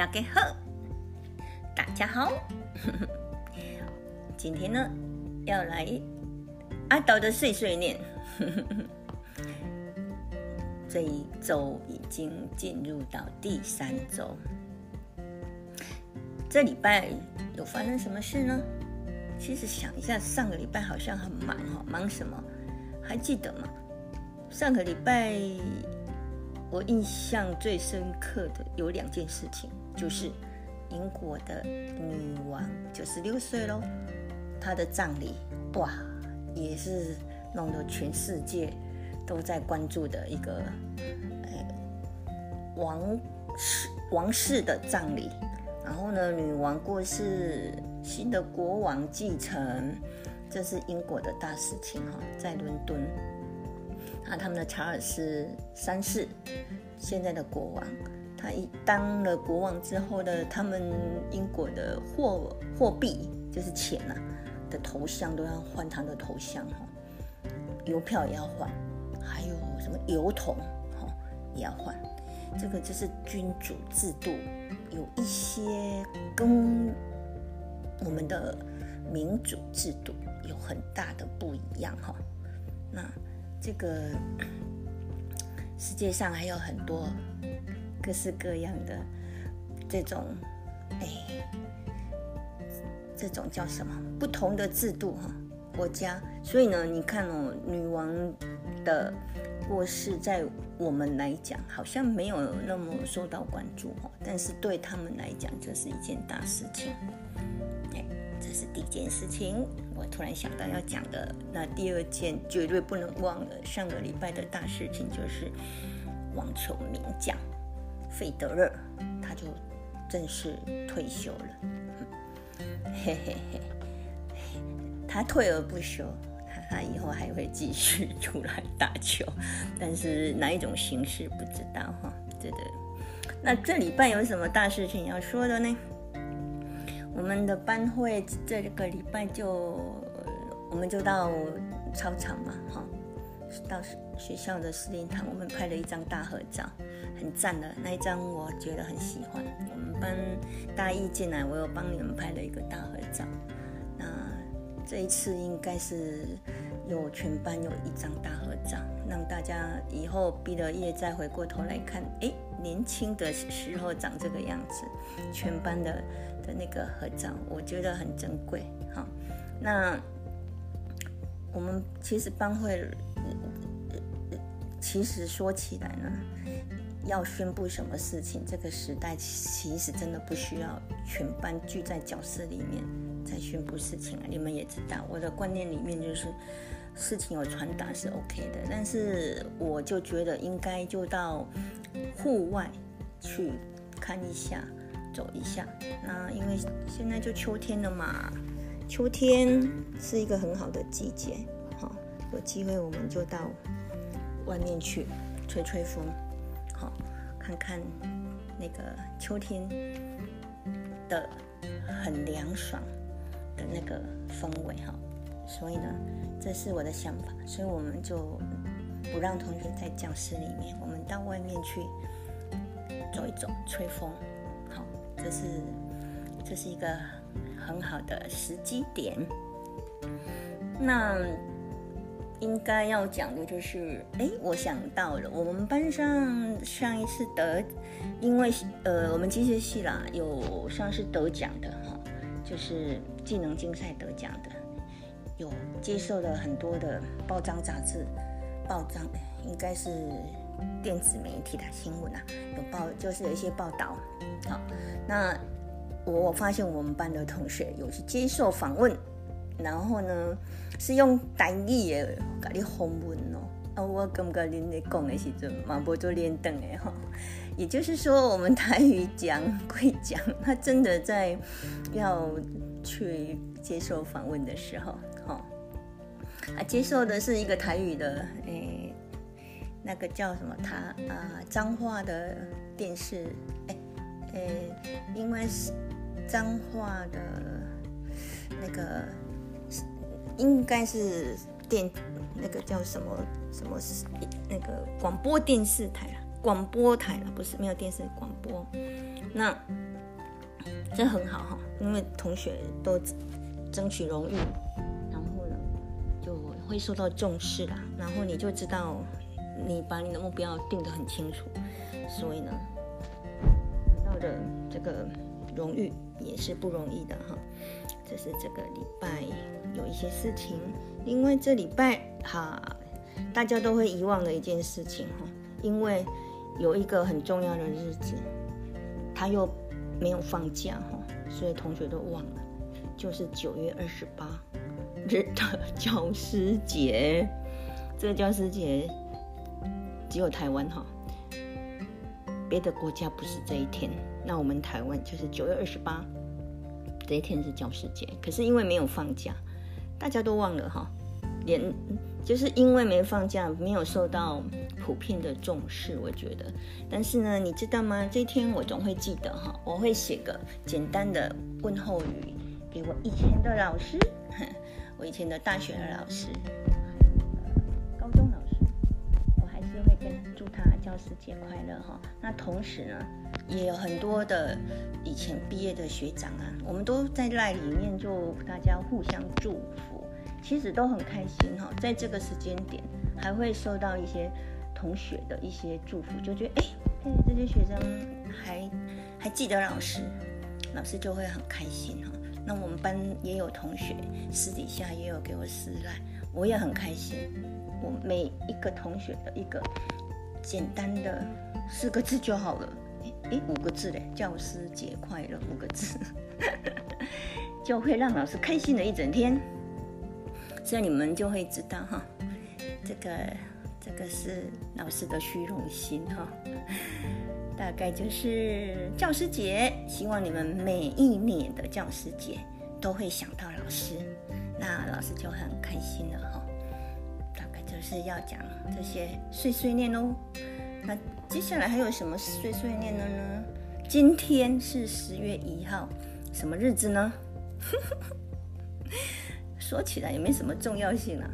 大家好，大家好，今天呢要来阿岛的碎碎念。这一周已经进入到第三周，这礼拜有发生什么事呢？其实想一下，上个礼拜好像很忙哈，忙什么？还记得吗？上个礼拜我印象最深刻的有两件事情，就是英国的女王九十六岁喽，她的葬礼哇，也是弄得全世界。都在关注的一个，王室王室的葬礼，然后呢，女王过世，新的国王继承，这是英国的大事情哈，在伦敦，那他们的查尔斯三世，现在的国王，他一当了国王之后呢，他们英国的货货币就是钱呐的头像都要换他的头像哈，邮票也要换。还有什么油桶，哈也要换，这个就是君主制度，有一些跟我们的民主制度有很大的不一样，哈。那这个世界上还有很多各式各样的这种，哎，这种叫什么？不同的制度，哈。国家，所以呢，你看哦，女王的过世，在我们来讲，好像没有那么受到关注哦，但是对他们来讲，这是一件大事情。哎，这是第一件事情，我突然想到要讲的。那第二件绝对不能忘了，上个礼拜的大事情就是网球名将费德勒，他就正式退休了。嘿嘿嘿。他退而不休，他他以后还会继续出来打球，但是哪一种形式不知道哈。对的，那这礼拜有什么大事情要说的呢？我们的班会这个礼拜就我们就到操场嘛，哈，到学校的司令堂，我们拍了一张大合照，很赞的那一张，我觉得很喜欢。我们班大一进来，我有帮你们拍了一个大合照。那这一次应该是有全班有一张大合照，让大家以后毕了业再回过头来看，哎，年轻的时候长这个样子，全班的的那个合照，我觉得很珍贵。好，那我们其实班会，其实说起来呢，要宣布什么事情，这个时代其实真的不需要全班聚在教室里面。在宣布事情啊，你们也知道，我的观念里面就是事情有传达是 OK 的，但是我就觉得应该就到户外去看一下，走一下。那因为现在就秋天了嘛，秋天是一个很好的季节，好，有机会我们就到外面去吹吹风，好，看看那个秋天的很凉爽。的那个氛围哈，所以呢，这是我的想法，所以我们就不让同学在教室里面，我们到外面去走一走，吹风。好，这是这是一个很好的时机点。那应该要讲的就是，哎，我想到了，我们班上上一次得，因为呃，我们机械系啦，有算是得奖的哈。就是技能竞赛得奖的，有接受了很多的报章杂志、报章，应该是电子媒体的新闻啊，有报就是有一些报道。好，那我发现我们班的同学有去接受访问，然后呢是用单语的甲你访问哦，啊，我感觉恁在讲的时阵嘛无做连登的哈。也就是说，我们台语讲归讲，他真的在要去接受访问的时候，哈，啊，接受的是一个台语的，诶，那个叫什么？他啊，脏话的电视，诶，诶，因为是脏话的那个，应该是电那个叫什么什么那个广播电视台啦。广播台啦，不是没有电视广播。那这很好哈，因为同学都争取荣誉，然后呢就会受到重视啦。然后你就知道你把你的目标定得很清楚，所以呢，得到的这个荣誉也是不容易的哈。这是这个礼拜有一些事情，因为这礼拜哈大家都会遗忘的一件事情哈，因为有一个很重要的日子，他又。没有放假哈，所以同学都忘了，就是九月二十八日的教师节。这个教师节只有台湾哈，别的国家不是这一天。那我们台湾就是九月二十八这一天是教师节，可是因为没有放假，大家都忘了哈，连。就是因为没放假，没有受到普遍的重视，我觉得。但是呢，你知道吗？这一天我总会记得哈，我会写个简单的问候语给我以前的老师，我以前的大学的老师，还有高中老师，我还是会跟祝他教师节快乐哈。那同时呢，也有很多的以前毕业的学长啊，我们都在赖里面就大家互相祝福。其实都很开心哈，在这个时间点还会收到一些同学的一些祝福，就觉得哎哎，这些学生还还记得老师，老师就会很开心哈。那我们班也有同学私底下也有给我私赖，我也很开心。我每一个同学的一个简单的四个字就好了，哎五个字嘞，教师节快乐五个字，就会让老师开心了一整天。所以你们就会知道哈，这个这个是老师的虚荣心哈，大概就是教师节，希望你们每一年的教师节都会想到老师，那老师就很开心了哈。就是要讲这些碎碎念哦。那接下来还有什么碎碎念的呢？今天是十月一号，什么日子呢？说起来也没什么重要性啊，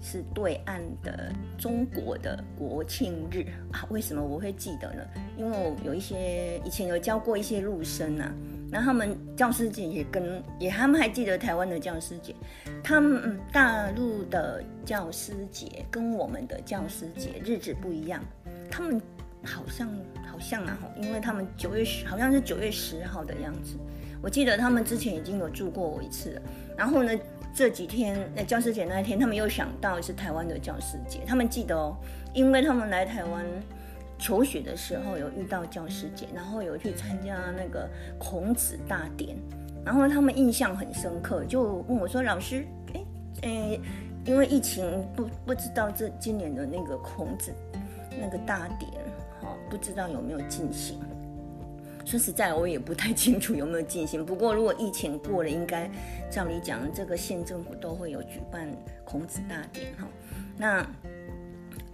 是对岸的中国的国庆日啊。为什么我会记得呢？因为我有一些以前有教过一些陆生啊，那他们教师节也跟也他们还记得台湾的教师节，他们大陆的教师节跟我们的教师节日子不一样，他们好像好像啊，因为他们九月十好像是九月十号的样子，我记得他们之前已经有住过我一次了，然后呢。这几天，那教师节那一天，他们又想到是台湾的教师节，他们记得哦，因为他们来台湾求学的时候有遇到教师节，然后有去参加那个孔子大典，然后他们印象很深刻，就问我说：“老师，哎，哎，因为疫情不不知道这今年的那个孔子那个大典，哈，不知道有没有进行。”说实在，我也不太清楚有没有进行。不过，如果疫情过了，应该照理讲，这个县政府都会有举办孔子大典哈。那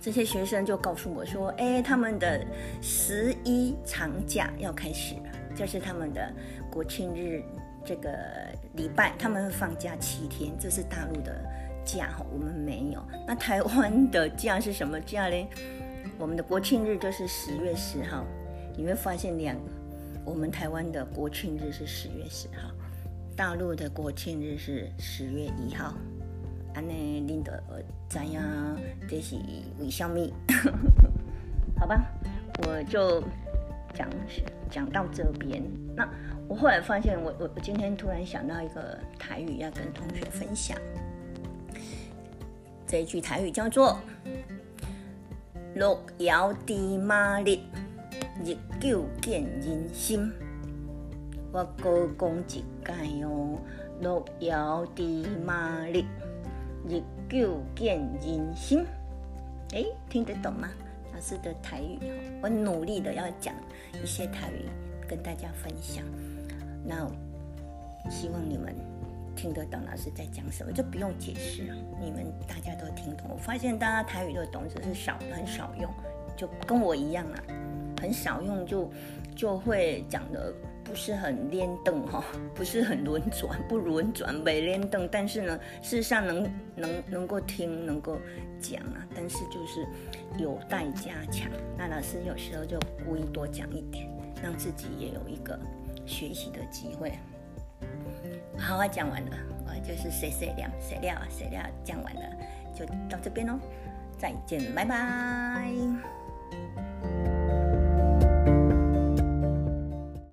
这些学生就告诉我说：“哎，他们的十一长假要开始了，就是他们的国庆日这个礼拜，他们会放假七天，这是大陆的假哈，我们没有。那台湾的假是什么假嘞？我们的国庆日就是十月十号，你会发现两。”我们台湾的国庆日是十月十号，大陆的国庆日是十月一号。安内林德怎样？这是为小米？好吧，我就讲讲到这边。那我后来发现，我我我今天突然想到一个台语要跟同学分享。这一句台语叫做“六爻地马日”。日久见人心，我高讲一解哦。六爻地马日，日久见人心。哎，听得懂吗？老师的台语我努力的要讲一些台语跟大家分享。那希望你们听得懂老师在讲什么，就不用解释了，你们大家都听懂。我发现大家台语都懂，只是少很少用，就跟我一样啊。很少用就就会讲的不是很连动哈，不是很轮转，不轮转没连动。但是呢，事实上能能能够听，能够讲啊，但是就是有待加强。那老师有时候就故意多讲一点，让自己也有一个学习的机会。好，我讲完了，我就是谁谁料谁料谁料讲完了，就到这边喽，再见，拜拜。